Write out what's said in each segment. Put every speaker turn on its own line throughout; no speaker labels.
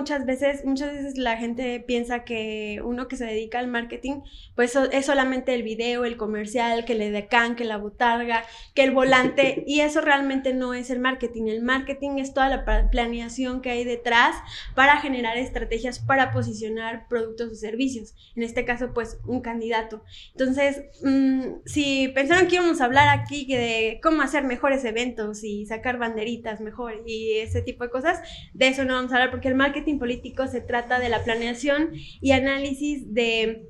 muchas veces, muchas veces la gente piensa que uno que se dedica al marketing, pues es solamente el video, el comercial, que le decan, que la botarga, que el volante, y eso realmente no es el marketing. El marketing es toda la planeación que hay detrás para generar estrategias para posicionar productos o servicios. En este caso, pues un candidato. Entonces, mm, si pensaron que íbamos a hablar aquí de cómo hacer mejores eventos y sacar banderitas mejor y ese tipo de cosas, de eso no vamos a hablar porque el marketing político se trata de la planeación y análisis de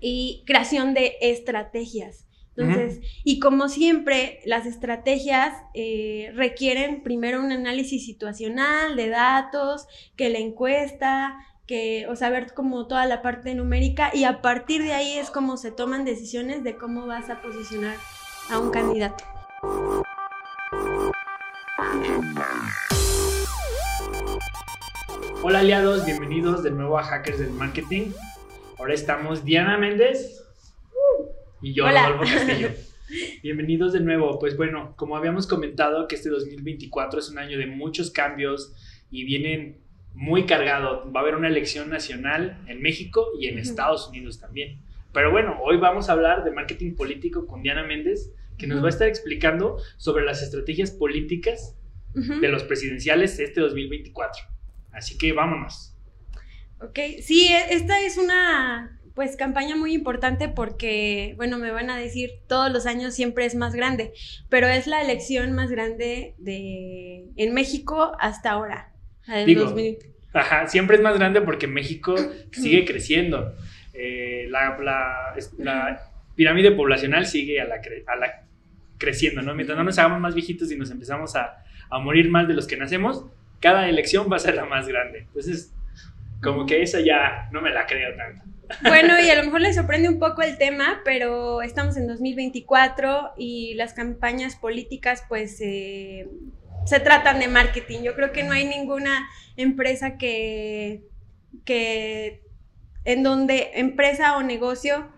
y creación de estrategias. Entonces, y como siempre, las estrategias eh, requieren primero un análisis situacional de datos, que la encuesta, que, o saber como toda la parte numérica y a partir de ahí es como se toman decisiones de cómo vas a posicionar a un candidato.
Hola aliados, bienvenidos de nuevo a Hackers del Marketing. Ahora estamos Diana Méndez y yo, Rodolfo Castillo. Bienvenidos de nuevo. Pues bueno, como habíamos comentado que este 2024 es un año de muchos cambios y vienen muy cargado. Va a haber una elección nacional en México y en Estados Unidos también. Pero bueno, hoy vamos a hablar de marketing político con Diana Méndez, que nos va a estar explicando sobre las estrategias políticas de los presidenciales este 2024. Así que vámonos.
Ok, sí, e, esta es una pues campaña muy importante porque, bueno, me van a decir, todos los años siempre es más grande, pero es la elección más grande de en México hasta ahora.
Digo, ajá, siempre es más grande porque México sigue creciendo. Eh, la, pirámide poblacional sigue a la, a la creciendo, ¿no? Mientras no nos hagamos más viejitos y nos empezamos a, a morir más de los que nacemos, cada elección va a ser la más grande. Entonces, como que esa ya no me la creo tanto.
Bueno, y a lo mejor les sorprende un poco el tema, pero estamos en 2024 y las campañas políticas pues eh, se tratan de marketing. Yo creo que no hay ninguna empresa que, que en donde empresa o negocio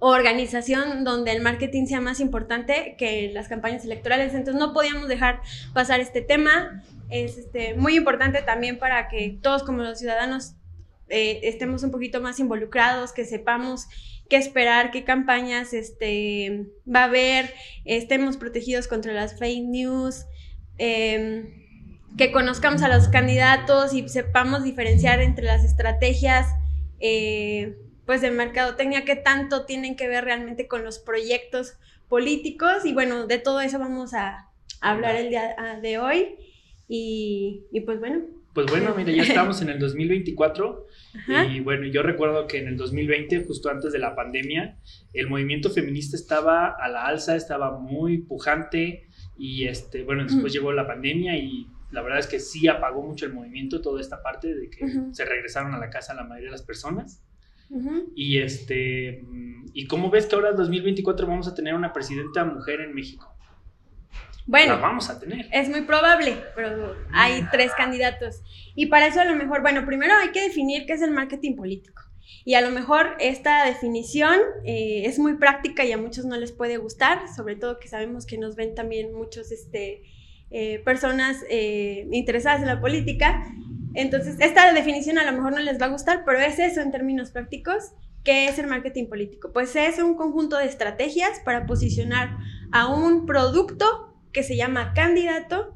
organización donde el marketing sea más importante que las campañas electorales. Entonces no podíamos dejar pasar este tema es este, muy importante también para que todos como los ciudadanos eh, estemos un poquito más involucrados, que sepamos qué esperar, qué campañas este, va a haber, estemos protegidos contra las fake news, em, que conozcamos a los candidatos y sepamos diferenciar entre las estrategias eh, pues de mercadotecnia, qué tanto tienen que ver realmente con los proyectos políticos y bueno, de todo eso vamos a hablar el día de hoy. Y, pues bueno.
Pues bueno, mira, ya estamos en el 2024 y bueno, yo recuerdo que en el 2020, justo antes de la pandemia, el movimiento feminista estaba a la alza, estaba muy pujante y este, bueno, después llegó la pandemia y la verdad es que sí apagó mucho el movimiento, toda esta parte de que se regresaron a la casa la mayoría de las personas. Y este, ¿y cómo ves que ahora en 2024 vamos a tener una presidenta mujer en México?
Bueno,
vamos a tener.
Es muy probable, pero hay tres candidatos. Y para eso a lo mejor, bueno, primero hay que definir qué es el marketing político. Y a lo mejor esta definición eh, es muy práctica y a muchos no les puede gustar, sobre todo que sabemos que nos ven también muchos este, eh, personas eh, interesadas en la política. Entonces, esta definición a lo mejor no les va a gustar, pero es eso en términos prácticos. ¿Qué es el marketing político? Pues es un conjunto de estrategias para posicionar a un producto que se llama candidato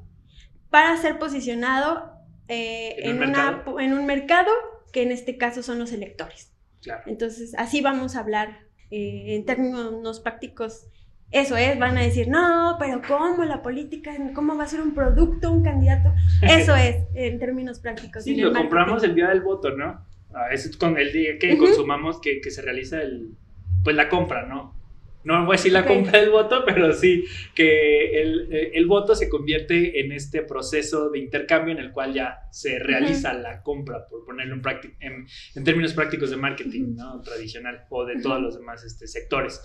para ser posicionado eh, en, un en, un mercado que en este caso son los electores. Entonces, así vamos a hablar eh, en términos prácticos. Eso es, van a decir, no, pero ¿cómo la política? ¿Cómo va a ser un producto, un candidato? Eso es, en términos prácticos.
Sí, lo compramos el día del voto, ¿no? Ah, es con el día que consumamos que, que, se realiza el, pues la compra, ¿no? no voy a decir la compra del voto, pero sí que el, eh, el, voto se convierte en este proceso de intercambio en el cual ya se realiza la compra, por ponerlo en, en, términos prácticos de marketing ¿no? tradicional o de todos los demás este, sectores.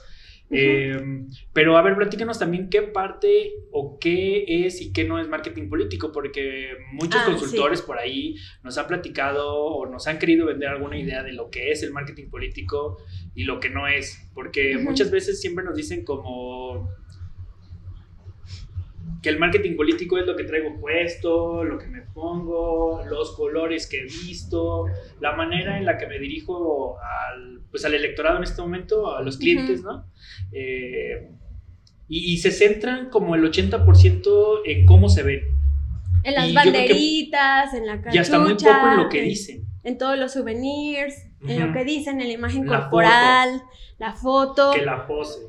Em, pero a ver, platícanos también qué parte o qué es y qué no es marketing político, porque muchos ah, consultores por ahí nos han platicado o nos han querido vender alguna idea de lo que es el marketing político y lo que no es, porque muchas veces siempre nos dicen como que el marketing político es lo que traigo puesto, lo que me pongo, los colores que he visto, la manera en la que me dirijo al, pues, al electorado en este momento, a los clientes, ¿no? Eh, y, se centran como el 80% en cómo se ven.
En las banderitas, en la cachucha.
Y hasta muy poco en lo que dicen.
En todos los souvenirs, en lo que dicen, en la imagen corporal, la foto.
Que la pose.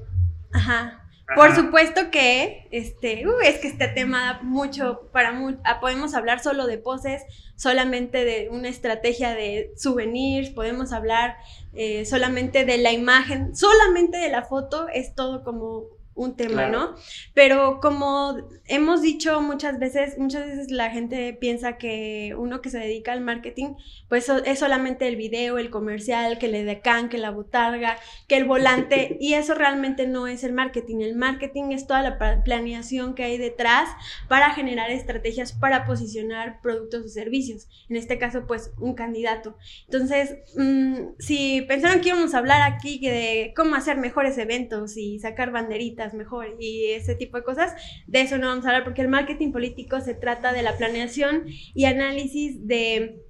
Ajá. Por supuesto que, este, uh, es que este tema mucho, para ah, podemos hablar solo de poses, solamente de una estrategia de souvenirs, podemos hablar eh, solamente de la imagen, solamente de la foto, es todo como un tema, ¿no? Pero como hemos dicho muchas veces, muchas veces la gente piensa que uno que se dedica al marketing, pues es solamente el video, el comercial, que le decan, que la botarga, que el volante, y eso realmente no es el marketing. El marketing es toda la planeación que hay detrás para generar estrategias para posicionar productos o servicios. En este caso, pues un candidato. Entonces, mm, si pensaron que íbamos a hablar aquí de cómo hacer mejores eventos y sacar banderitas, mejor y ese tipo de cosas, de eso no vamos a hablar porque el marketing político se trata de la planeación y análisis de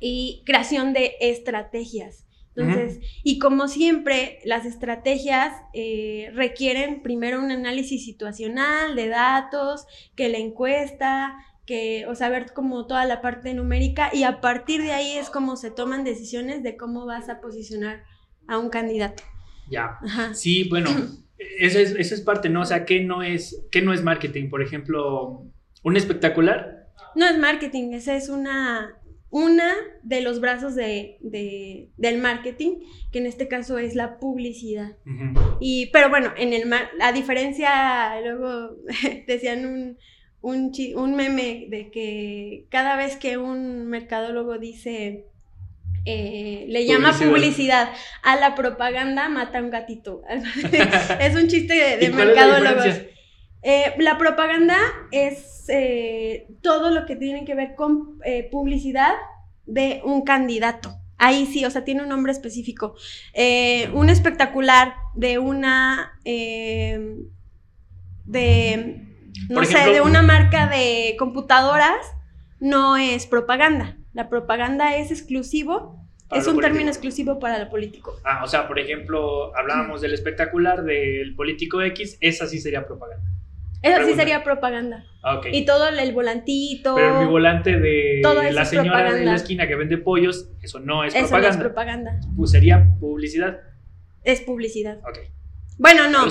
y creación de estrategias. Entonces, y como siempre, las estrategias eh, requieren primero un análisis situacional de datos, que la encuesta, que, o saber como toda la parte numérica, y a partir de ahí es como se toman decisiones de cómo vas a posicionar a un candidato.
Ya. Sí, bueno, esa es, es, parte, ¿no? O sea, ¿qué no, es, ¿qué no es marketing? Por ejemplo, ¿un espectacular?
No es marketing, esa es una, una de los brazos de, del marketing, que en este caso es la publicidad. y, pero bueno, en el la diferencia, luego decían un, un, un meme de que cada vez que un mercadólogo dice eh, le llama publicidad. A la propaganda mata un gatito. es un chiste de, mercadólogos. Eh, la propaganda es eh, todo lo que tiene que ver con publicidad de un candidato. Ahí sí, o sea, tiene un nombre específico. un espectacular de una. de. No sé, de una marca de computadoras no es propaganda. La propaganda es exclusivo es un término exclusivo para el político.
Ah, o sea, por ejemplo, hablábamos del espectacular del político X, esa sí sería propaganda.
Esa sí sería propaganda. Ah, y todo el volantito.
Pero mi volante de la señora de la esquina que vende pollos, eso no es propaganda. Eso no es
propaganda.
Pues sería publicidad.
Es publicidad. Ok. Bueno, no.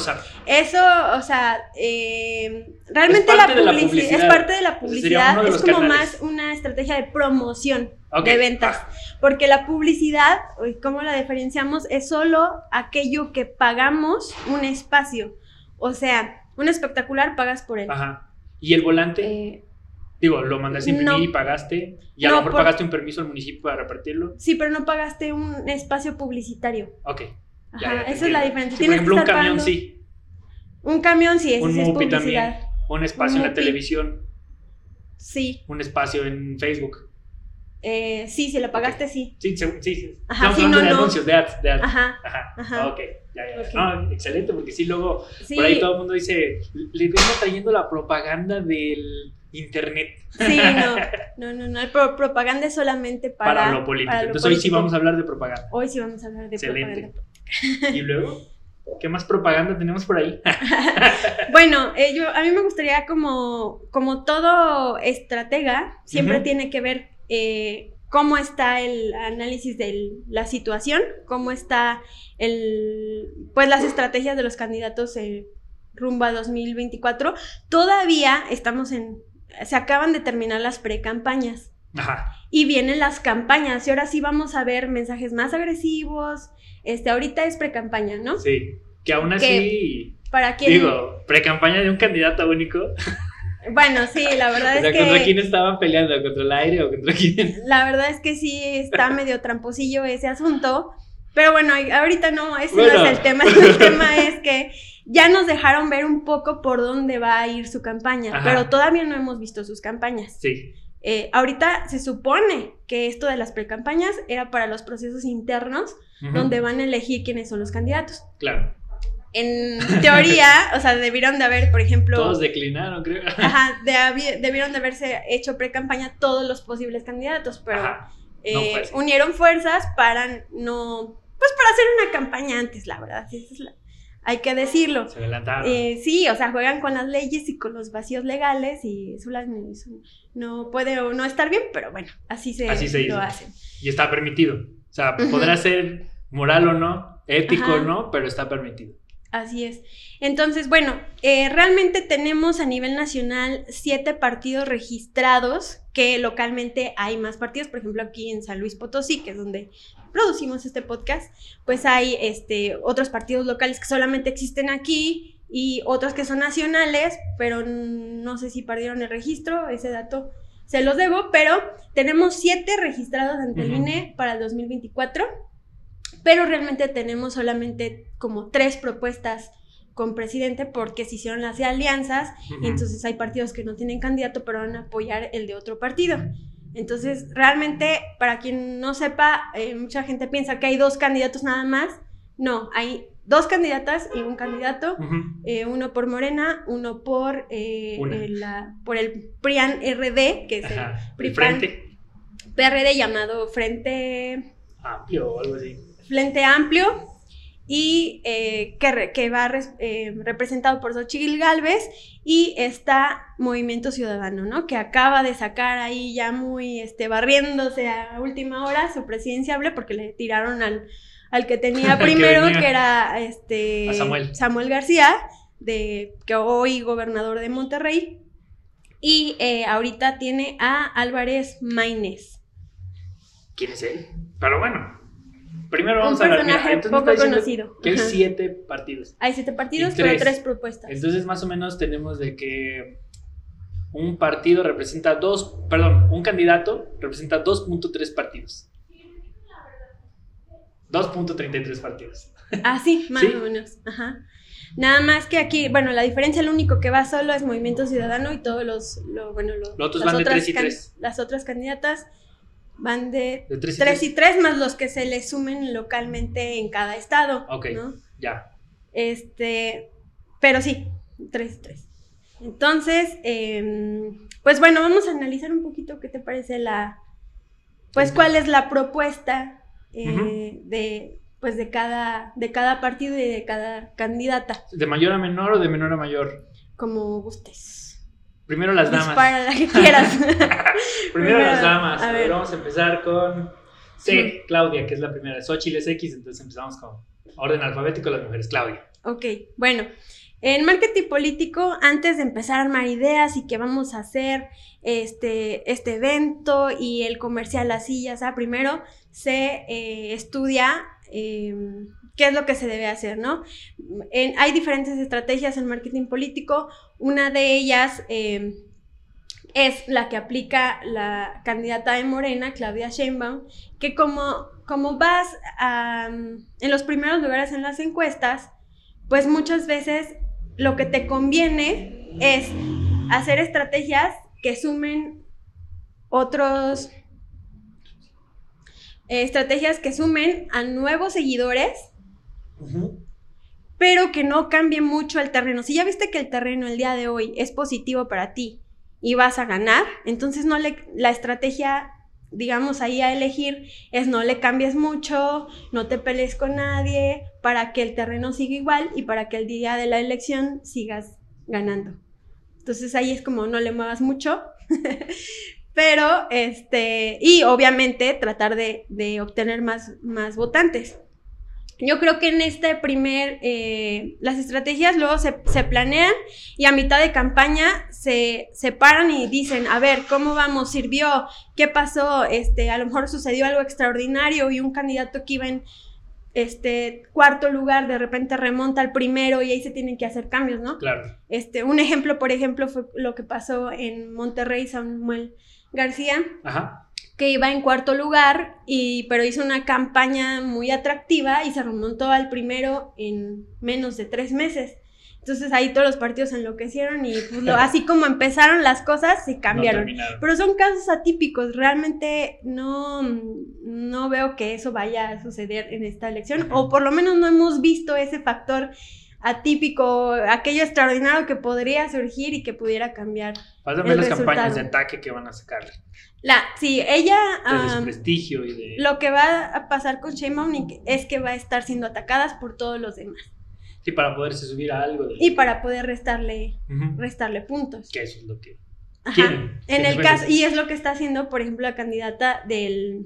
Eso, o sea, eh, realmente la, publicidad, es parte de la publicidad, es como más una estrategia de promoción de ventas. Porque la publicidad, ¿cómo la diferenciamos? Es solo aquello que pagamos un espacio. O sea, un espectacular pagas por él.
Ajá. ¿Y el volante? Eh, Digo, lo mandaste a imprimir y pagaste. Y a lo mejor pagaste un permiso al municipio para repartirlo.
Sí, pero no pagaste un espacio publicitario.
Ok.
Ajá, esa es la diferencia.
por ejemplo, un camión sí.
Un camión sí, ese un es publicidad. También.
Un espacio en la televisión.
Sí.
Un espacio en Facebook.
Eh, sí, si lo pagaste,
sí. Sí, sí, sí. Ajá, Estamos hablando de anuncios, de ads, de ads. Ajá. Ajá. Ajá. ok, ya, ya. No, excelente, porque sí, luego por ahí todo el mundo dice, le vengo trayendo la propaganda del internet.
Sí, no, no, no, no. propaganda es solamente para,
para lo político. Entonces hoy sí vamos a hablar de propaganda.
Hoy sí vamos a hablar de excelente.
propaganda. ¿Y luego? ¿Qué más propaganda tenemos por ahí?
bueno, eh, yo, a mí me gustaría como, como todo estratega, siempre tiene que ver eh, cómo está el análisis de la situación, cómo está el, pues las estrategias de los candidatos eh, rumbo a 2024. Todavía estamos en, se acaban de terminar las pre-campañas. Y vienen las campañas y ahora sí vamos a ver mensajes más agresivos. Este, ahorita es pre-campaña, ¿no?
Sí, que aún así...
¿Para quién?
Digo, pre-campaña de un candidato único.
Bueno, sí, la verdad es que.
¿Contra quién estaban peleando? ¿Contra el aire o contra quién?
La verdad es que sí está medio tramposillo ese asunto. Pero bueno, ahorita no, ese no es el tema. El tema es que ya nos dejaron ver un poco por dónde va a ir su campaña, pero todavía no hemos visto sus campañas.
Sí.
Eh, ahorita se supone que esto de las precampañas era para los procesos internos, donde van a elegir quiénes son los candidatos.
Claro.
en teoría, o sea, debieron de haber, por ejemplo...
Todos declinaron, creo.
Ajá, debieron de haberse hecho pre-campaña todos los posibles candidatos, pero eh, unieron fuerzas para no... Pues para hacer una campaña antes, la verdad. es la, hay que decirlo.
Se adelantaron.
Eh, sí, o sea, juegan con las leyes y con los vacíos legales y eso, no puede no estar bien, pero bueno, así se, lo hacen.
Y está permitido. O sea, podrá ser moral o no, ético o no, pero está permitido.
Así es. Entonces, bueno, eh, realmente tenemos a nivel nacional siete partidos registrados, que localmente hay más partidos, por ejemplo aquí en San Luis Potosí, que es donde producimos este podcast, pues hay este, otros partidos locales que solamente existen aquí y otros que son nacionales, pero no sé si perdieron el registro, ese dato se los debo, pero tenemos siete registrados ante el INE para el 2024 pero realmente tenemos solamente como tres propuestas con presidente porque se hicieron las alianzas y entonces hay partidos que no tienen candidato pero van a apoyar el de otro partido. Entonces, realmente, para quien no sepa, eh, mucha gente piensa que hay dos candidatos nada más. No, hay dos candidatas y un candidato, eh, uno por Morena, uno por, eh, la, por el PRIAN RD, que es el,
Frente.
PRD llamado Frente...
Amplio o algo así.
Frente Amplio y eh, que, va eh, representado por Xochitl Galvez y está Movimiento Ciudadano, ¿no? Que acaba de sacar ahí ya muy este, barriéndose a última hora su presidenciable porque le tiraron al, al que tenía primero, que, era este, Samuel. García, de, que hoy gobernador de Monterrey. Y eh, ahorita tiene a Álvarez Maínez.
¿Quién es él? Pero bueno, Primero vamos a
ver. poco conocido.
Que hay siete partidos.
Hay siete partidos, pero tres propuestas.
Entonces, más o menos tenemos de que un partido representa dos, perdón, un candidato representa 2.3 partidos. 2.33 partidos.
Ah, sí, más o menos. Ajá. Nada más que aquí, bueno, la diferencia, el único que va solo es Movimiento Ciudadano y todos los, bueno, los,
otros van de tres y tres.
las otras candidatas van de, tres y tres más los que se le sumen localmente en cada estado.
Ok, ya.
Este, pero sí, tres y tres. Entonces, em, pues bueno, vamos a analizar un poquito qué te parece la, pues cuál es la propuesta eh, de, pues de cada, de cada partido y de cada candidata.
¿De mayor a menor o de menor a mayor?
Como gustes.
Primero las damas.
Para la que quieras.
Primero, las damas. A ver. vamos a empezar con C, Claudia, que es la primera. Xochitl es X, entonces empezamos con orden alfabético las mujeres. Claudia.
Ok, bueno. En marketing político, antes de empezar a armar ideas y qué vamos a hacer este, este evento y el comercial así, ya sea, primero se eh, estudia em, qué es lo que se debe hacer, ¿no? hay diferentes estrategias en marketing político. Una de ellas em, es la que aplica la candidata de Morena, Claudia Sheinbaum, que como, como vas en los primeros lugares en las encuestas, pues muchas veces lo que te conviene es hacer estrategias que sumen otros estrategias que sumen a nuevos seguidores pero que no cambie mucho el terreno. Si ya viste que el terreno el día de hoy es positivo para ti y vas a ganar, entonces no le, la estrategia, digamos, ahí a elegir es no le cambies mucho, no te pelees con nadie, para que el terreno siga igual y para que el día de la elección sigas ganando. Entonces ahí es como no le muevas mucho, pero este, y obviamente tratar de, de obtener más, más votantes. Yo creo que en este primer, eh, las estrategias luego se, planean y a mitad de campaña se separan y dicen, a ver, ¿cómo vamos? ¿Sirvió? ¿Qué pasó? Este, a lo mejor sucedió algo extraordinario y un candidato que iba en este cuarto lugar de repente remonta al primero y ahí se tienen que hacer cambios, ¿no?
Claro.
Este, un ejemplo, por ejemplo, fue lo que pasó en Monterrey, Samuel García.
Ajá
que iba en cuarto lugar, y, pero hizo una campaña muy atractiva y se remontó al primero en menos de tres meses. Entonces ahí todos los partidos enloquecieron y pues, así como empezaron las cosas, se cambiaron. pero son casos atípicos, realmente no, no veo que eso vaya a suceder en esta elección, o por lo menos no hemos visto ese factor atípico, aquello extraordinario que podría surgir y que pudiera cambiar.
Faltan ver las campañas de ataque que van a sacar.
La, sí, ella...
De desprestigio y de...
Lo que va a pasar con Sheinbaum es que va a estar siendo atacadas por todos los demás.
Sí, para poderse subir a algo.
Y para poder restarle, restarle puntos.
Que eso es lo que
quieren. En el caso, y es lo que está haciendo, por ejemplo, la candidata del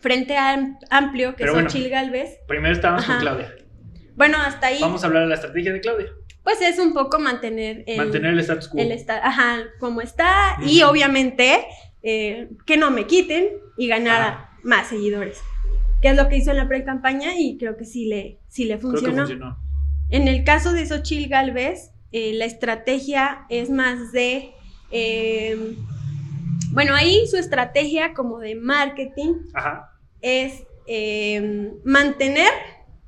Frente Amplio, que es bueno, Galvez.
Primero estábamos con Claudia.
Bueno, hasta ahí.
Vamos a hablar de la estrategia de Claudia.
Pues es un poco mantener
el, mantener el status quo.
El ajá, como está. Y obviamente eh, que no me quiten y ganar más seguidores. Que es lo que hizo en la pre-campaña y creo que sí le, sí le funcionó. En el caso de Xochil Galvez, eh, la estrategia es más de. Eh, bueno, ahí su estrategia como de marketing es mantener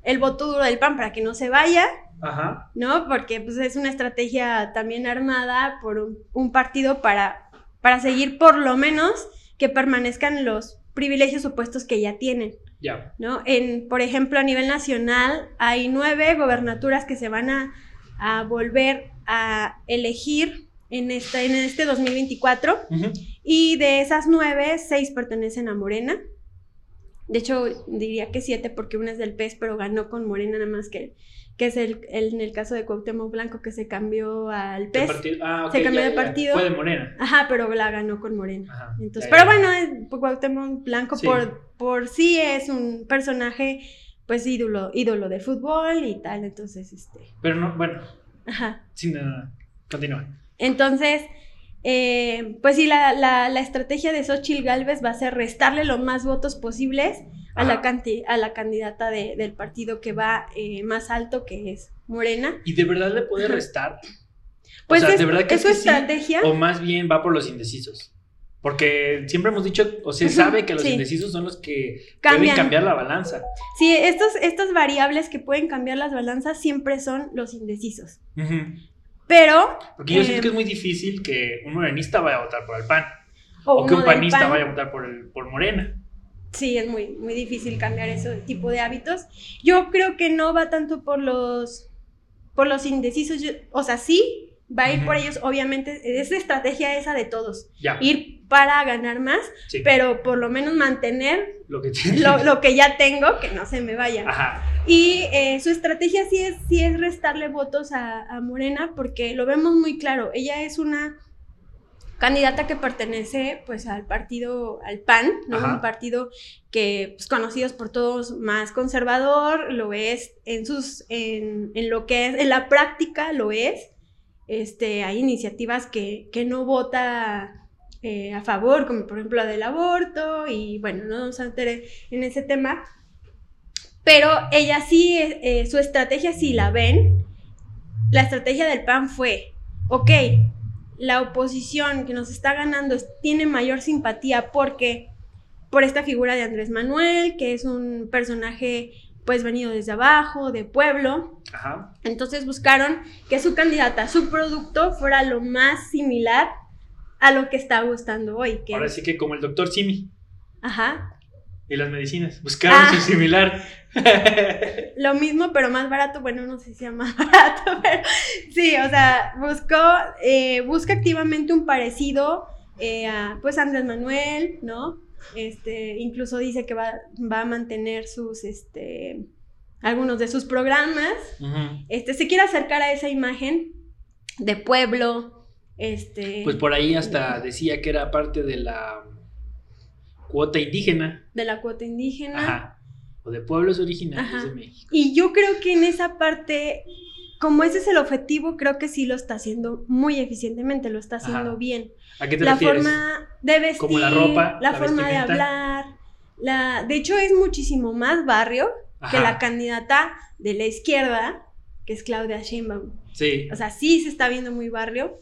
el voto duro del PAN para que no se vaya, Ajá. ¿no? Porque pues, es una estrategia también armada por un, partido para, para seguir por lo menos que permanezcan los privilegios opuestos que ya tienen.
Ya.
¿no? En, por ejemplo, a nivel nacional hay nueve gobernaturas que se van a, volver a elegir en, esta, en este 2024 y de esas nueve, seis pertenecen a Morena. De hecho, diría que siete porque una es del PES, pero ganó con Morena nada más que, que es el, en el caso de Cuauhtémoc Blanco que se cambió al PES.
Ah,
se cambió de partido.
Fue de Morena.
Ajá, pero la ganó con Morena. Entonces, pero bueno, Cuauhtémoc Blanco por, por sí es un personaje pues ídolo, ídolo de fútbol y tal, entonces este.
Pero no, bueno. Ajá. Sin continúa.
Entonces, eh, pues sí, la, la, estrategia de Xochitl Galvez va a ser restarle los más votos posibles a la, a la candidata del partido que va eh, más alto, que es Morena.
¿Y de verdad le puede restar?
Pues o sea, ¿de verdad que es, su estrategia.
o más bien va por los indecisos. Porque siempre hemos dicho, o se sabe que los indecisos son los que pueden cambiar la balanza.
Sí, estos, estas variables que pueden cambiar las balanzas siempre son los indecisos. Pero.
Porque yo siento que es em, muy difícil que un morenista vaya a votar por el PAN. O, que un panista vaya a votar por, el, por Morena.
Sí, es muy, muy difícil cambiar ese tipo de hábitos. Yo creo que no va tanto por los, por los indecisos. o sea, sí, va a ir por ellos, obviamente, es estrategia esa de todos. Ir para ganar más, pero por lo menos mantener
lo que,
lo, que ya tengo, que no se me vaya. Y eh, su estrategia sí es, sí es restarle votos a, Morena, porque lo vemos muy claro. Ella es una candidata que pertenece pues al partido, al PAN, ¿no? Un partido que pues, conocidos por todos más conservador, lo es en sus, en, en lo que es, en la práctica lo es. Este, hay iniciativas que, no vota eh, a favor, como por ejemplo la del aborto, y bueno, no vamos a meter en ese tema, pero ella sí, eh, su estrategia si la ven, la estrategia del PAN fue, ok, la oposición que nos está ganando tiene mayor simpatía porque por esta figura de Andrés Manuel, que es un personaje pues venido desde abajo, de pueblo. Ajá. Entonces buscaron que su candidata, su producto fuera lo más similar a lo que está gustando hoy. Que
Ahora sí que como el doctor Simi.
Ajá.
Y las medicinas, buscaron su ah. similar.
lo mismo, pero más barato. Bueno, no sé si sea más barato, pero sí, o sea, buscó, eh, busca activamente un parecido eh, a, pues, Andrés Manuel, ¿no? Este, incluso dice que va, a mantener sus, este, algunos de sus programas. Este, se quiere acercar a esa imagen de pueblo. Este,
pues por ahí hasta decía que era parte de la cuota indígena.
De la cuota indígena.
O de pueblos originarios de México.
Y yo creo que en esa parte como ese es el objetivo, creo que sí lo está haciendo muy eficientemente, lo está haciendo bien.
¿A qué te
la forma de vestir,
como la ropa,
la, forma de hablar, la, de hecho es muchísimo más barrio que la candidata de la izquierda, que es Claudia Sheinbaum.
Sí.
O sea, sí se está viendo muy barrio.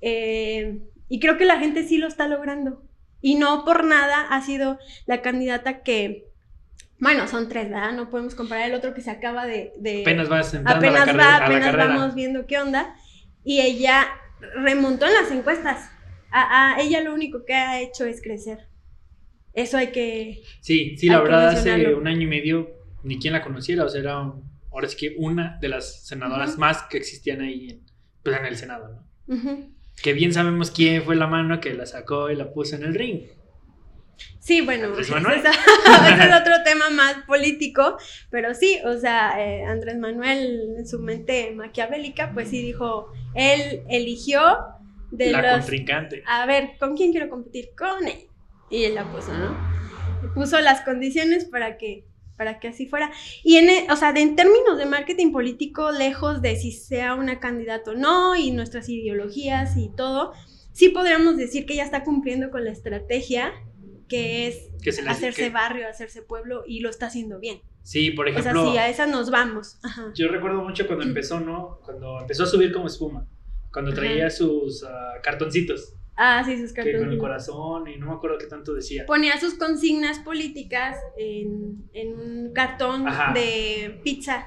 Eh, y creo que la gente sí lo está logrando. Y no por nada ha sido la candidata que bueno, son tres, ¿verdad? No podemos comparar el otro que se acaba de...
apenas va
Apenas va, apenas vamos viendo qué onda. Y ella remontó en las encuestas. A, ella lo único que ha hecho es crecer. Eso hay que...
Sí, sí, la verdad hace un año y medio ni quien la conociera, o sea, era ahora sí que una de las senadoras más que existían ahí en, pues, en el Senado, ¿no? Que bien sabemos quién fue la mano que la sacó y la puso en el ring.
Sí, bueno, ese es otro tema más político, pero sí, o sea, eh, Andrés Manuel en su mente maquiavélica, pues sí dijo, él eligió
de la contrincante.
A ver, ¿con quién quiero competir? Con él. Y él la puso, ¿no? Puso las condiciones para que para que así fuera. Y en, e, o sea, en términos de marketing político, lejos de si sea una candidata o no, y nuestras ideologías y todo, sí podríamos decir que ya está cumpliendo con la estrategia que es hacerse barrio, hacerse pueblo, y lo está haciendo bien.
Sí, por ejemplo.
O sea, sí, a esa nos vamos.
Yo recuerdo mucho cuando empezó, ¿no? Cuando empezó a subir como espuma, cuando traía sus ah, cartoncitos.
Ah, sí, sus cartoncitos.
con el corazón y no me acuerdo qué tanto decía.
Ponía sus consignas políticas en, un cartón de pizza.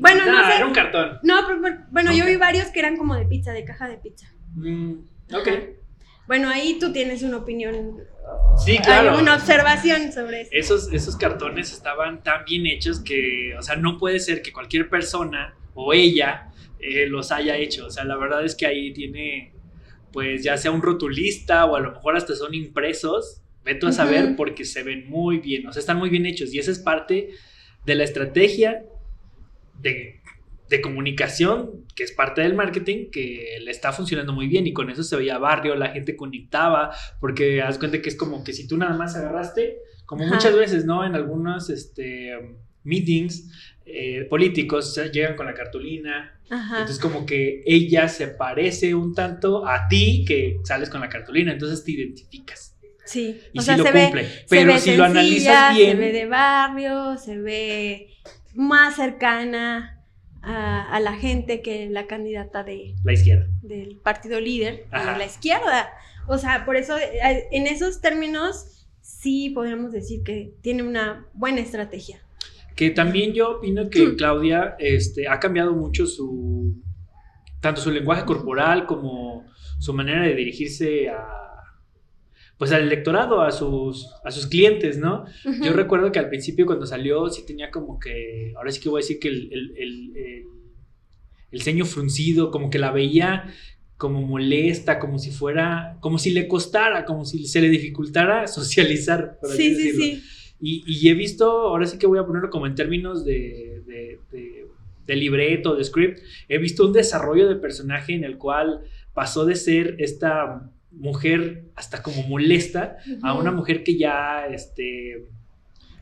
Bueno, no sé. Era un cartón.
No, pero, bueno, yo vi varios que eran como de pizza, de caja de pizza.
Mm, ok.
Bueno, ahí tú tienes una opinión.
Sí, claro.
una observación sobre eso.
Esos, esos cartones estaban tan bien hechos que, o sea, no puede ser que cualquier persona o ella eh, los haya hecho. O sea, la verdad es que ahí tiene, pues ya sea un rotulista o a lo mejor hasta son impresos. Vete a saber porque se ven muy bien, o sea, están muy bien hechos. Y esa es parte de la estrategia de de comunicación, que es parte del marketing, que le está funcionando muy bien y con eso se veía barrio, la gente conectaba, porque haz cuenta que es como que si tú nada más agarraste, como muchas veces, ¿no? En algunos este, meetings eh, políticos llegan con la cartulina, entonces como que ella se parece un tanto a ti que sales con la cartulina, entonces te identificas.
Sí,
y si lo cumple. Pero si lo analizas bien.
Se ve de barrio, se ve más cercana a, la gente que la candidata de
la izquierda
del partido líder de la izquierda. O sea, por eso eh, en esos términos sí podríamos decir que tiene una buena estrategia.
Que también yo opino que hmm. Claudia este, ha cambiado mucho su tanto su lenguaje corporal como su manera de dirigirse a pues al electorado, a sus, a sus clientes, ¿no? Yo recuerdo que al principio cuando salió sí tenía como que, ahora sí que voy a decir que el, el, el, ceño fruncido, como que la veía como molesta, como si fuera, como si le costara, como si se le dificultara socializar, por así sí, decirlo. Sí, sí. Y, y, he visto, ahora sí que voy a ponerlo como en términos de, de, de, de libreto, de script, he visto un desarrollo de personaje en el cual pasó de ser esta mujer hasta como molesta a una mujer que ya, este,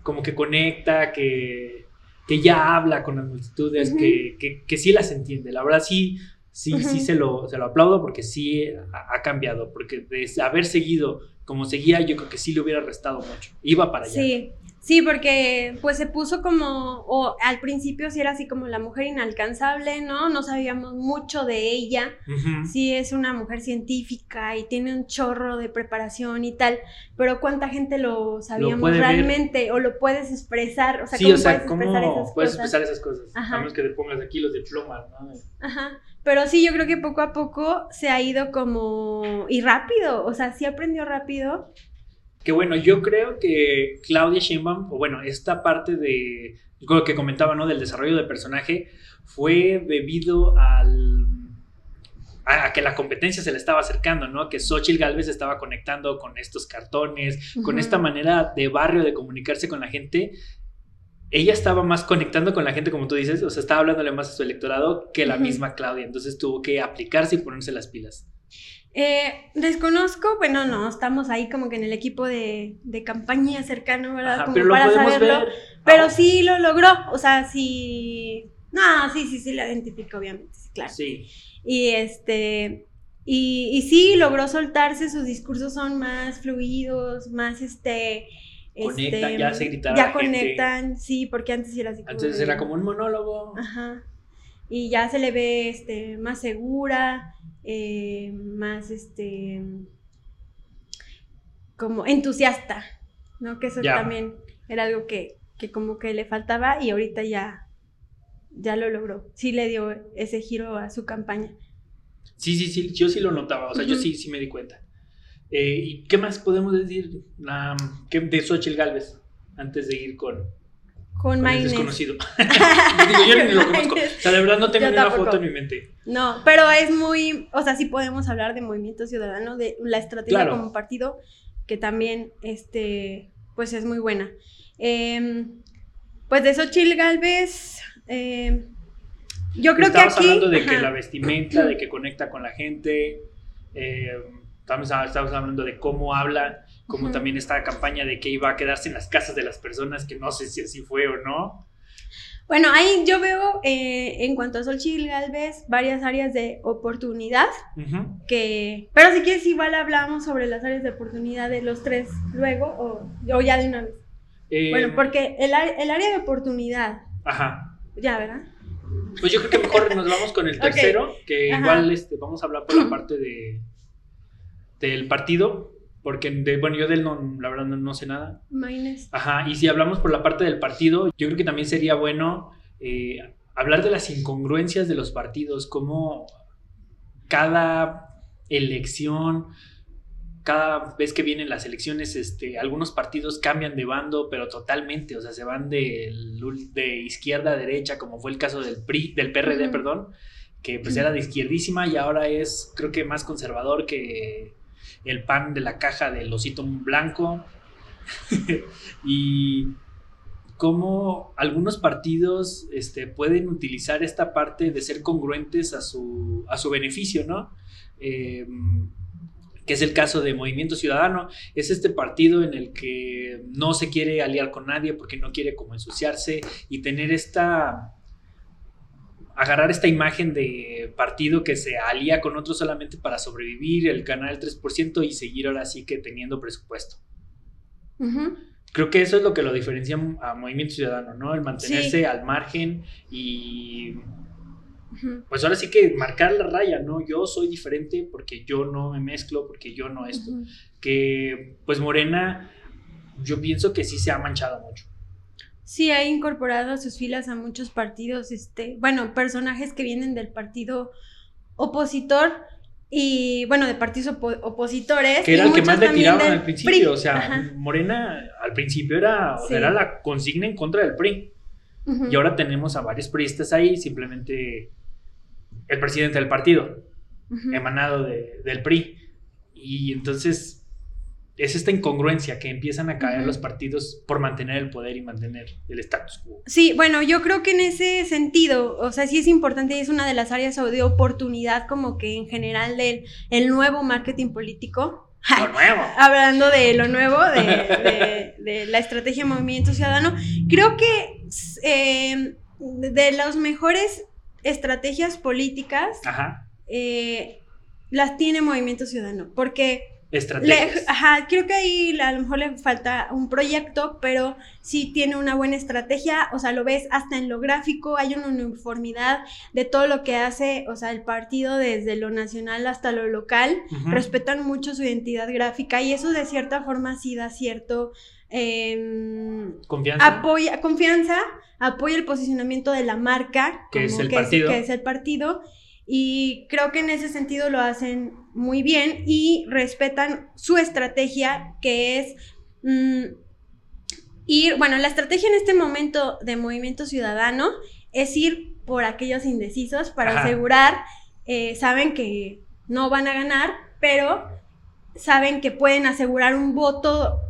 como que conecta, que, que ya habla con las multitudes, que, que, sí las entiende. La verdad sí, sí, sí se lo, se lo aplaudo porque sí ha, cambiado, porque de haber seguido como seguía, yo creo que sí le hubiera restado mucho. Iba para allá.
Sí, Sí, porque pues se puso como, o al principio sí era así como la mujer inalcanzable, ¿no? No sabíamos mucho de ella. Sí es una mujer científica y tiene un chorro de preparación y tal, pero ¿cuánta gente lo sabíamos realmente? O lo puedes expresar, o sea,
¿cómo puedes expresar esas puedes expresar esas cosas? A menos que te pongas aquí los de pluma, ¿no?
Ajá. Pero sí, yo creo que poco a poco se ha ido como, y rápido, o sea, sí aprendió rápido
que bueno, yo creo que Claudia Sheinbaum, o bueno, esta parte de lo que comentaba, ¿no? Del desarrollo de personaje fue debido al a, que la competencia se le estaba acercando, ¿no? Que Xochitl Galvez estaba conectando con estos cartones, con esta manera de barrio de comunicarse con la gente. Ella estaba más conectando con la gente, como tú dices, o sea, estaba hablándole más a su electorado que la misma Claudia, entonces tuvo que aplicarse y ponerse las pilas.
Eh, desconozco, bueno, no, estamos ahí como que en el equipo de, de campaña cercano, ¿verdad? como para saberlo. Pero sí lo logró, o sea, sí. No, sí, sí, sí, lo identifico, obviamente, claro.
Sí.
Y este. Y, y sí, logró soltarse, sus discursos son más fluidos, más este.
Conectan, este, ya se gritaban.
Ya conectan, sí, porque antes era así
como. Antes era como un monólogo.
Ajá. Y ya se le ve este, más segura eh, más este como entusiasta, ¿no? Que eso también era algo que, como que le faltaba y ahorita ya, ya lo logró. Sí le dio ese giro a su campaña.
Sí, sí, sí, yo sí lo notaba, o sea, yo sí, sí me di cuenta. Eh, ¿Y qué más podemos decir de Xochitl Galvez antes de ir con,
Con,
con el desconocido. Digo, yo ni lo conozco. O sea, de verdad no tengo
Yo
ni una foto en mi mente.
No, pero es muy, o sea, sí podemos hablar de Movimiento Ciudadano, de la estrategia
Claro.
como partido, que también, este, pues es muy buena. Em, pues de Xochitl Galvez, em, yo creo que aquí...
hablando de que la vestimenta, de que conecta con la gente. eh, estamos, estábamos hablando de cómo habla, como
Ujú.
también esta campaña de que iba a quedarse en las casas de las personas, que no sé si así fue o no.
Bueno, ahí yo veo, eh, en cuanto a Xochitl Galvez, varias áreas de oportunidad, que... Pero si quieres, igual hablamos sobre las áreas de oportunidad de los tres luego, o, o ya de una vez.
Eh,
Bueno, porque el, el área de oportunidad,
Ajá.
ya, ¿verdad?
Pues yo creo que mejor nos vamos con el tercero, que
Ajá.
igual este, vamos a hablar por la parte de del partido, porque de, bueno, yo de él no, la verdad no, no sé nada.
Maynes.
Ajá, y si hablamos por la parte del partido, yo creo que también sería bueno eh, hablar de las incongruencias de los partidos, cómo cada elección, cada vez que vienen las elecciones, este, algunos partidos cambian de bando, pero totalmente, o sea, se van de, de izquierda a derecha, como fue el caso del PRI, del PRD, perdón, que pues era de izquierdísima y ahora es, creo que más conservador que el pan de la caja del osito blanco. y cómo algunos partidos este, pueden utilizar esta parte de ser congruentes a su, a su beneficio, ¿no? Eh, que es el caso de Movimiento Ciudadano, es este partido en el que no se quiere aliar con nadie porque no quiere como ensuciarse y tener esta agarrar esta imagen de partido que se alía con otros solamente para sobrevivir, el ganar el 3% y seguir ahora sí que teniendo presupuesto.
Ujú.
Creo que eso es lo que lo diferencia a Movimiento Ciudadano, ¿no? El mantenerse
Sí.
al margen y pues ahora sí que marcar la raya, ¿no? Yo soy diferente porque yo no me mezclo, porque yo no esto.
Ujú.
Que pues Morena, yo pienso que sí se ha manchado mucho.
Sí, ha incorporado a sus filas a muchos partidos, este, bueno, personajes que vienen del partido opositor y, bueno, de partidos opo- opositores.
Que era
y
el que más le tiraban al principio,
PRI.
o sea,
Ajá.
Morena al principio era,
Sí.
era la consigna en contra del PRI. Y ahora tenemos a varios priistas ahí, simplemente el presidente del partido. Emanado de- del PRI. Y entonces es esta incongruencia que empiezan a caer los partidos por mantener el poder y mantener el status quo.
Sí, bueno, yo creo que en ese sentido, o sea, sí es importante y es una de las áreas de oportunidad como que en general del el nuevo marketing político.
Lo nuevo.
Hablando de lo nuevo, de, de- de la estrategia Movimiento Ciudadano, creo que eh, de las mejores estrategias políticas
Ajá.
eh, las tiene Movimiento Ciudadano, porque le-
Estrategias.
ajá, creo que ahí a lo mejor le falta un proyecto, pero sí tiene una buena estrategia, o sea, lo ves hasta en lo gráfico, hay una uniformidad de todo lo que hace, o sea, el partido desde lo nacional hasta lo local, respetan mucho su identidad gráfica y eso de cierta forma sí da cierto em,
Confianza.
apoya confianza, apoya el posicionamiento de la marca,
Que es
como
el partido.
que es el partido, y creo que en ese sentido lo hacen muy bien y respetan su estrategia, que es mm, ir, bueno, la estrategia en este momento de Movimiento Ciudadano es ir por aquellos indecisos para
Ajá.
asegurar, eh, saben que no van a ganar, pero saben que pueden asegurar un voto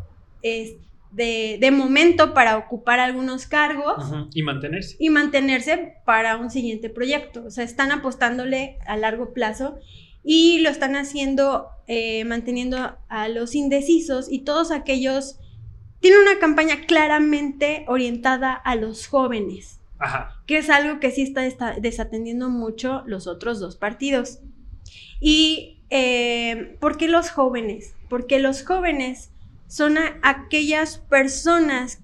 de, de momento para ocupar algunos cargos.
Y mantenerse.
y mantenerse para un siguiente proyecto. O sea, están apostándole a largo plazo y lo están haciendo eh, manteniendo a los indecisos y todos aquellos... Tienen una campaña claramente orientada a los jóvenes,
Ajá.
que es algo que sí está, está desatendiendo mucho los otros dos partidos. ¿Y eh, por qué los jóvenes? Porque los jóvenes son aquellas personas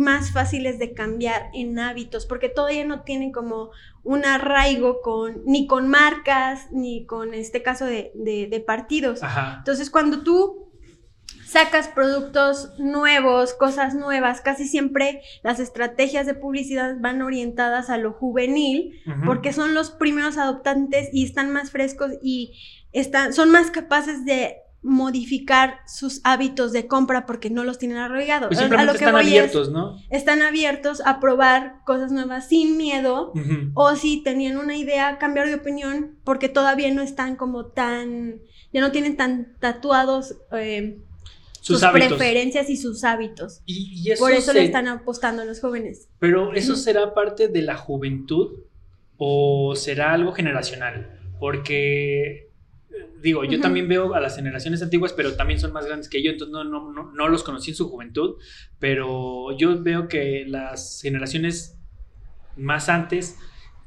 más fáciles de cambiar en hábitos, porque todavía no tienen como un arraigo con, ni con marcas, ni con este caso de, de- de partidos.
Ajá.
Entonces, cuando tú sacas productos nuevos, cosas nuevas, casi siempre las estrategias de publicidad van orientadas a lo juvenil, porque son los primeros adoptantes y están más frescos y están, son más capaces de modificar sus hábitos de compra porque no los tienen arraigados.
Pues simplemente están abiertos, ¿no?
Están abiertos a probar cosas nuevas sin miedo o si tenían una idea, cambiar de opinión porque todavía no están como tan, ya no tienen tan tatuados eh, sus, preferencias y sus hábitos.
Y,
Por eso le están apostando a los jóvenes.
Pero eso será parte de la juventud o será algo generacional, porque digo, yo también veo a las generaciones antiguas, pero también son más grandes que yo, entonces no, no, no, no, los conocí en su juventud, pero yo veo que las generaciones más antes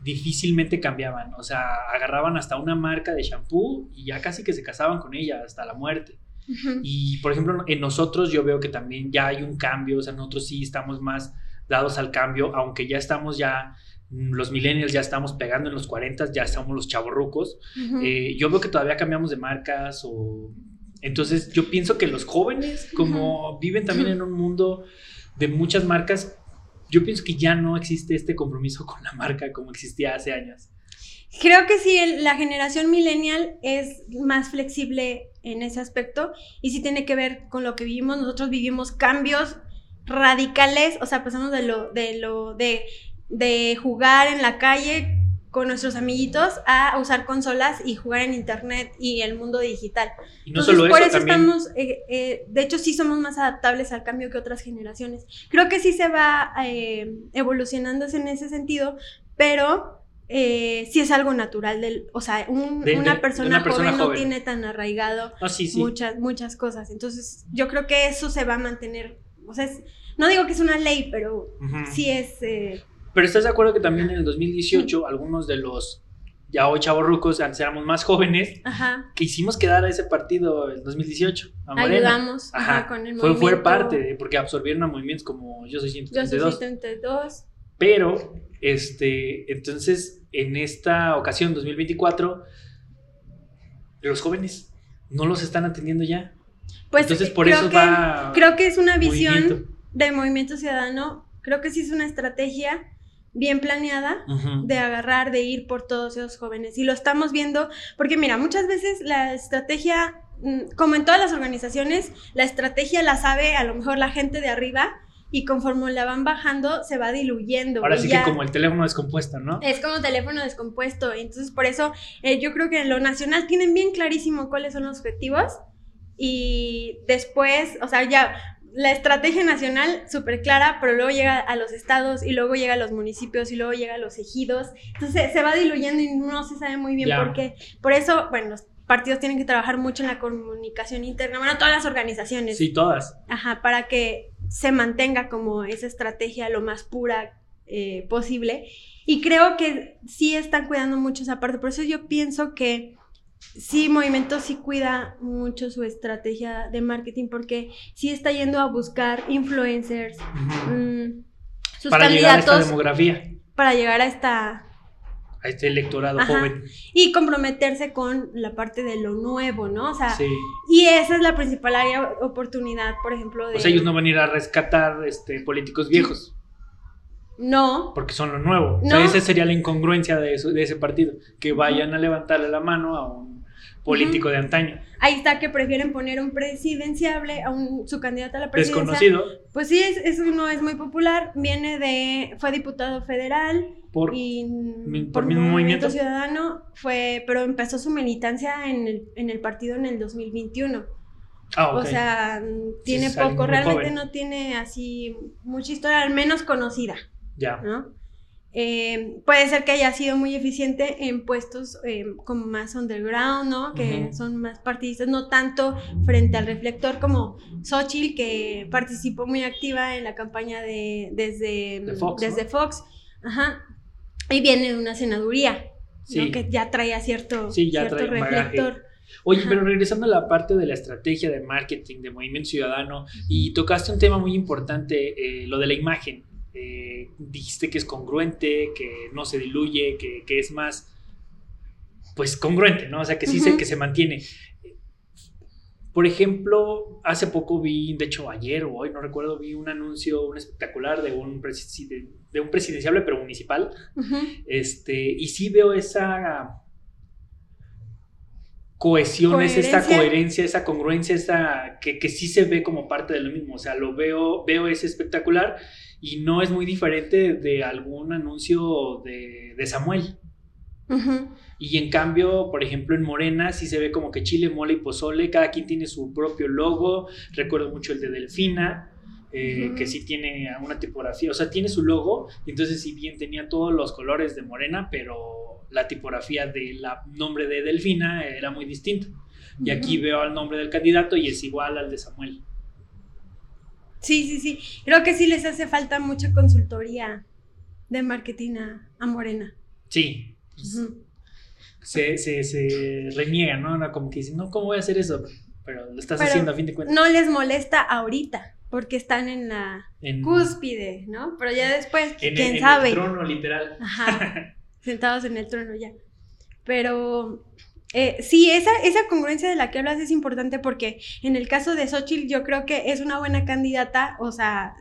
difícilmente cambiaban, o sea, agarraban hasta una marca de shampoo y ya casi que se casaban con ella hasta la muerte. Y por ejemplo, en nosotros yo veo que también ya hay un cambio, o sea, nosotros sí estamos más dados al cambio, aunque ya estamos ya los millennials ya estamos pegando en los 40, ya estamos los chavorrucos. Eh, yo veo que todavía cambiamos de marcas o... Entonces yo pienso que los jóvenes, como viven también en un mundo de muchas marcas, yo pienso que ya no existe este compromiso con la marca como existía hace años.
Creo que sí, la generación millennial es más flexible en ese aspecto y sí tiene que ver con lo que vivimos. Nosotros vivimos cambios radicales, o sea, pasamos de lo, de lo, de de jugar en la calle con nuestros amiguitos a usar consolas y jugar en internet y el mundo digital.
Y no solo
por
eso,
estamos, eh, eh, de hecho sí somos más adaptables al cambio que otras generaciones. Creo que sí se va eh, evolucionándose en ese sentido, pero eh, sí es algo natural del, o sea, una, persona joven, no tiene tan arraigado
ah,
muchas muchas cosas. Entonces, yo creo que eso se va a mantener, o sea, no digo que es una ley, pero sí es
pero estás de acuerdo que también en el 2018 algunos de los ya hoy chavorrucos, antes éramos más jóvenes, que hicimos quedar a ese partido en 2018. A
Ayudamos ajá, con el
fue, Fue parte, porque absorbieron a movimientos como Yo Soy 132.
Yo Soy 132.
Pero, este, entonces, en esta ocasión, 2024, los jóvenes no los están atendiendo ya.
Pues entonces, por eso va. Creo que es una visión de movimiento ciudadano. Creo que sí es una estrategia bien planeada de agarrar, de ir por todos esos jóvenes. Y lo estamos viendo, porque mira, muchas veces la estrategia, mm, como en todas las organizaciones, la estrategia la sabe a lo mejor la gente de arriba. Y conforme la van bajando, se va diluyendo.
Ahora sí que como el teléfono descompuesto, ¿no?
Es como teléfono descompuesto. Entonces, por eso eh, yo creo que en lo nacional tienen bien clarísimo cuáles son los objetivos. Y después, o sea, ya la estrategia nacional súper clara, pero luego llega a los estados y luego llega a los municipios y luego llega a los ejidos. Entonces se va diluyendo y no se sabe muy bien por qué. Por eso, bueno, los partidos tienen que trabajar mucho en la comunicación interna, bueno, todas las organizaciones.
Sí, todas.
Ajá, para que se mantenga como esa estrategia lo más pura eh, posible. Y creo que sí están cuidando mucho esa parte. Por eso yo pienso que sí, Movimiento sí cuida mucho su estrategia de marketing porque sí está yendo a buscar influencers, mm,
sus para llegar a esta demografía.
Para llegar a esta...
A este electorado joven.
Y comprometerse con la parte de lo nuevo, ¿no? O sea, y esa es la principal área oportunidad, por ejemplo, de...
O sea, ellos no van a ir a rescatar este, políticos viejos.
No.
Porque son lo nuevo. O sea, esa sería la incongruencia de, eso, de ese partido. Que vayan a levantarle la mano a un político de antaño.
Ahí está que prefieren poner un presidenciable a un, su candidato a la presidencia.
Desconocido.
Pues sí, es, eso no es muy popular. Viene de, fue diputado federal.
Por,
y,
por, mismo movimiento.
Ciudadano, fue, pero empezó su militancia en el, en el partido en el 2021. Ah, O sea, tiene poco, realmente no tiene así mucha historia, al menos conocida.
Ya.
¿no? Eh, puede ser que haya sido muy eficiente en puestos eh, como más underground, ¿no? Que son más partidistas, no tanto frente al reflector como Xochitl, que participó muy activa en la campaña de desde
Fox,
desde Fox. Ajá. Y viene de una senaduría, que ya traía cierto, cierto reflector.
Oye, pero regresando a la parte de la estrategia de marketing, de movimiento ciudadano, y tocaste un tema muy importante, eh, lo de la imagen. Eh, dijiste que es congruente, que no se diluye, que, es más, pues congruente, ¿no? O sea, que sí se, que se mantiene. Por ejemplo, hace poco vi, de hecho ayer o hoy, no recuerdo, vi un anuncio, un espectacular de un, de, un presidenciable, pero municipal. este, y sí veo esa cohesión, es esta coherencia, esa congruencia, esta, que, que sí se ve como parte de lo mismo. O sea, lo veo, veo ese espectacular y no es muy diferente de algún anuncio de, de Samuel. Y en cambio, por ejemplo, en Morena sí se ve como que chile, mole y pozole, cada quien tiene su propio logo. Recuerdo mucho el de Delfina, eh, que sí tiene una tipografía, o sea, tiene su logo. Y entonces, si bien tenía todos los colores de Morena, pero la tipografía del nombre de Delfina era muy distinto. Y aquí veo el nombre del candidato y es igual al de Samuel.
Sí, sí, sí. Creo que sí les hace falta mucha consultoría de marketing a, Morena.
Sí. se, se, se, reniegan, ¿no? Como que dicen, no, ¿cómo voy a hacer eso? Pero lo estás haciendo a fin de cuentas.
No les molesta ahorita, porque están en la cúspide, ¿no? Pero ya después, quién sabe.
En el trono, literal.
Ajá. Sentados en el trono ya. Pero eh, sí, esa, esa congruencia de la que hablas es importante porque en el caso de Xochitl yo creo que es una buena candidata, o sea,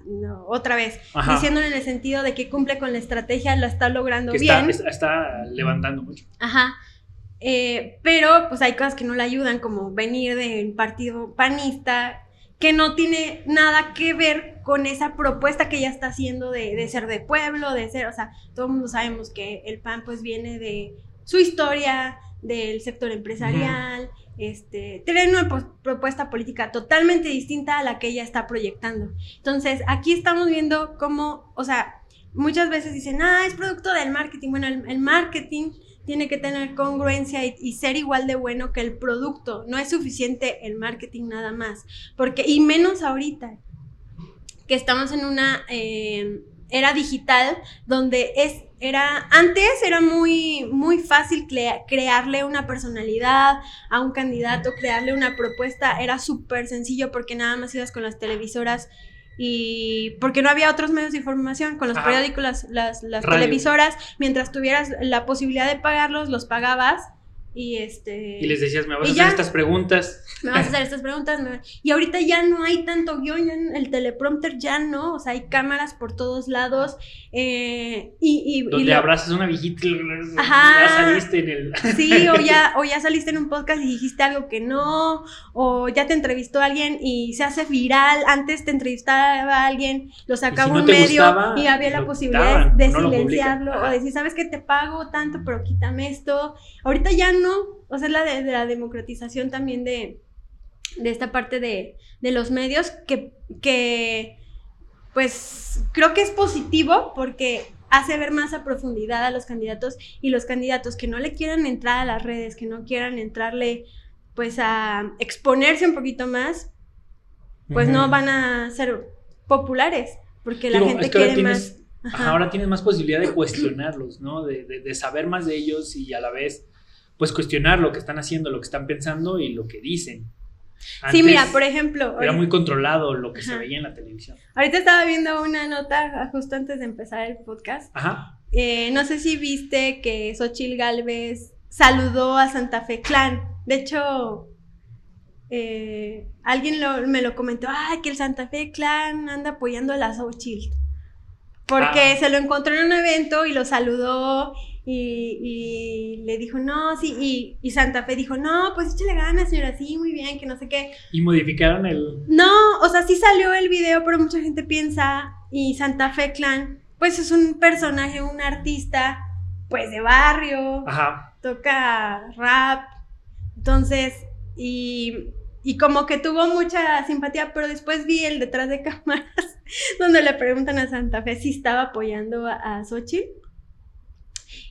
otra vez, diciéndolo en el sentido de que cumple con la estrategia, lo está logrando bien.
Está, está, levantando mucho.
Ajá. Eh, pero pues hay cosas que no le ayudan, como venir del partido panista, que no tiene nada que ver con esa propuesta que ella está haciendo de, de ser de pueblo, de ser, o sea, todo el mundo sabemos que el PAN pues viene de su historia, del sector empresarial, este, tiene una propuesta política totalmente distinta a la que ella está proyectando. Entonces, aquí estamos viendo cómo, o sea, muchas veces dicen, ah, es producto del marketing. Bueno, el, marketing tiene que tener congruencia y, ser igual de bueno que el producto. No es suficiente el marketing nada más. Porque, y menos ahorita, que estamos en una eh, era digital donde es era, antes era muy, muy fácil crearle una personalidad a un candidato, crearle una propuesta, era súper sencillo porque nada más ibas con las televisoras y porque no había otros medios de información, con los periódicos, las, las, las televisoras, mientras tuvieras la posibilidad de pagarlos, los pagabas y este.
Y les decías, me vas a hacer estas preguntas.
Me vas a hacer estas preguntas. Y ahorita ya no hay tanto guion, en el teleprompter ya no. O sea, hay cámaras por todos lados. Eh, y,
Donde abrazas a una viejita y ya saliste en el.
Sí, o ya, o ya saliste en un podcast y dijiste algo que no. O ya te entrevistó alguien y se hace viral. Antes te entrevistaba a alguien, lo sacaba un medio y había la posibilidad de silenciarlo. o decir, ¿sabes que Te pago tanto, pero quítame esto. Ahorita ya no no, o sea, la de, la democratización también de, esta parte de, los medios que, que, pues, creo que es positivo porque hace ver más a profundidad a los candidatos y los candidatos que no le quieran entrar a las redes, que no quieran entrarle, pues, a exponerse un poquito más, pues no van a ser populares, porque la gente quiere más...
Ahora tienes más posibilidad de cuestionarlos, ¿no? De, de, saber más de ellos y a la vez pues cuestionar lo que están haciendo, lo que están pensando y lo que dicen.
sí, mira, por ejemplo.
Era muy controlado lo que se veía en la televisión.
Ahorita estaba viendo una nota justo antes de empezar el podcast. Ajá. Eh, no sé si viste que Xochil Galvez saludó a Santa Fe Clan. De hecho, eh, alguien me lo comentó, ay, que el Santa Fe Clan anda apoyando a la Xochil. Porque ah. se lo encontró en un evento y lo saludó y, le dijo, no, sí, y, Santa Fe dijo, no, pues échale ganas, señora, sí, muy bien, que no sé qué.
¿Y modificaron el...?
No, o sea, sí salió el video, pero mucha gente piensa, y Santa Fe Clan, pues es un personaje, un artista, pues de barrio, Ajá. toca rap, entonces, y, y como que tuvo mucha simpatía, pero después vi el detrás de cámaras, donde le preguntan a Santa Fe si estaba apoyando a, a Xochitl.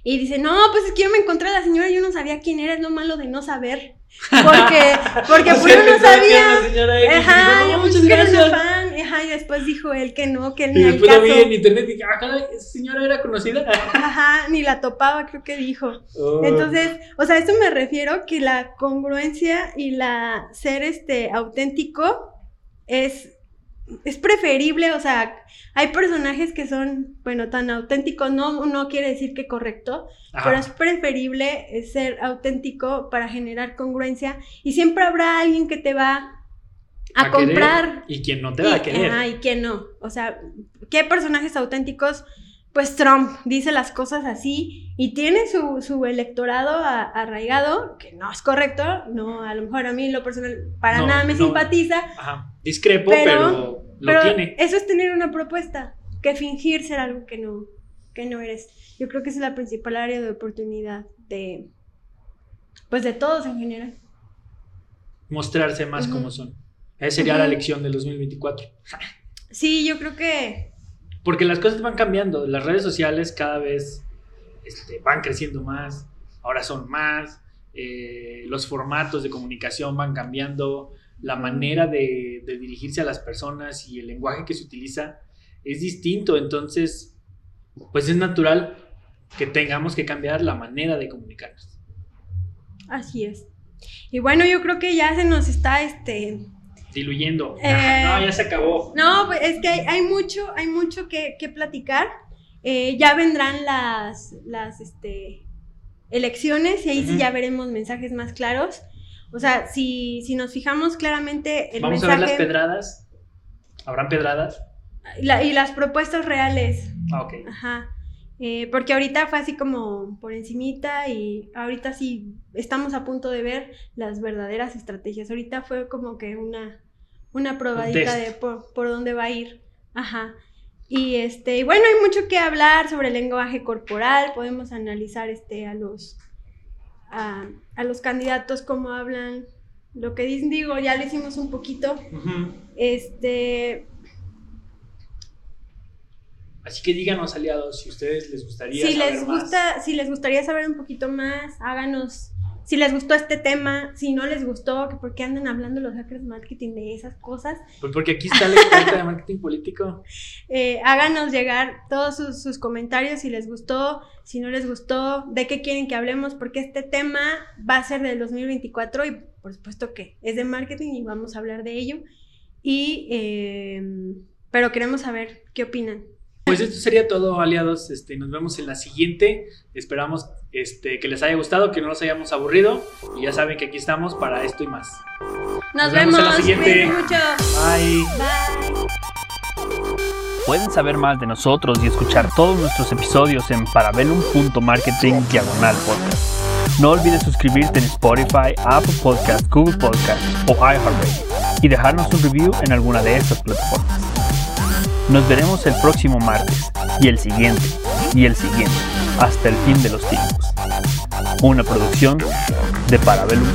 Y dice, no, pues es que yo me encontré a la señora y yo no sabía quién era, es lo malo de no saber. Porque, porque pues yo no sabía. Ajá, yo muchas gracias. Fan. Ajá, y después dijo él que no, que él
ni Y después lo vi en internet y dije, ah, esa señora era conocida.
Ajá, ni la topaba, creo que dijo. Oh. Entonces, o sea, a esto me refiero que la congruencia y la ser este auténtico es es preferible, o sea, hay personajes que son, bueno, tan auténticos, no, no quiere decir que correcto, pero es preferible ser auténtico para generar congruencia y siempre habrá alguien que te va a, comprar.
y quien no te va a querer.
y quien no. O sea, ¿qué personajes auténticos pues Trump dice las cosas así y tiene su, electorado arraigado, que no es correcto, no, a lo mejor a mí lo personal para nada me simpatiza.
Ajá, discrepo, pero, lo tiene.
Eso es tener una propuesta, que fingir ser algo que no, que no eres. Yo creo que es la principal área de oportunidad de, pues de todos en general.
Mostrarse más como son. Esa sería la lección del 2024.
Sí, yo creo que
porque las cosas van cambiando, las redes sociales cada vez este, van creciendo más, ahora son más, eh, los formatos de comunicación van cambiando, la manera de, dirigirse a las personas y el lenguaje que se utiliza es distinto, entonces pues es natural que tengamos que cambiar la manera de comunicarnos.
Así es. Y bueno, yo creo que ya se nos está este
diluyendo. Eh, no, ya se acabó.
No, pues es que hay, mucho, hay mucho que, platicar. Eh, ya vendrán las, las este, elecciones y ahí sí ya veremos mensajes más claros. O sea, si, si nos fijamos claramente
el Vamos a ver las pedradas. ¿Habrán pedradas?
Y, las propuestas reales.
Ah, ok.
Ajá. Eh, porque ahorita fue así como por encimita y ahorita sí estamos a punto de ver las verdaderas estrategias. Ahorita fue como que una, una probadita de por, por, dónde va a ir. Ajá. Y este, y bueno, hay mucho que hablar sobre el lenguaje corporal. Podemos analizar este a los a, los candidatos cómo hablan. Lo que dicen, digo, ya lo hicimos un poquito. Este,
Así que díganos, aliados, si ustedes les gustaría
si les gusta, Si les gustaría saber un poquito más, háganos. Si les gustó este tema, si no les gustó, que por qué andan hablando los hackers marketing de esas cosas.
Pues porque aquí está la experta de marketing político.
Eh, háganos llegar todos sus, comentarios si les gustó, si no les gustó, de qué quieren que hablemos, porque este tema va a ser del 2024 y por supuesto que es de marketing y vamos a hablar de ello. Y, eh, pero queremos saber qué opinan.
Pues esto sería todo, aliados. Este, nos vemos en la siguiente. Esperamos este, que les haya gustado, que no nos hayamos aburrido. Y ya saben que aquí estamos para esto y más.
Nos, vemos, en la siguiente. Mucho.
Bye.
Bye.
Pueden saber más de nosotros y escuchar todos nuestros episodios en parabellum.marketing diagonal podcast. No olvides suscribirte en Spotify, Apple Podcast, Google Podcast o iHeartRadio y dejarnos un review en alguna de estas plataformas. Nos veremos el próximo martes y el siguiente y el siguiente hasta el fin de los tiempos. Una producción de Parabellum.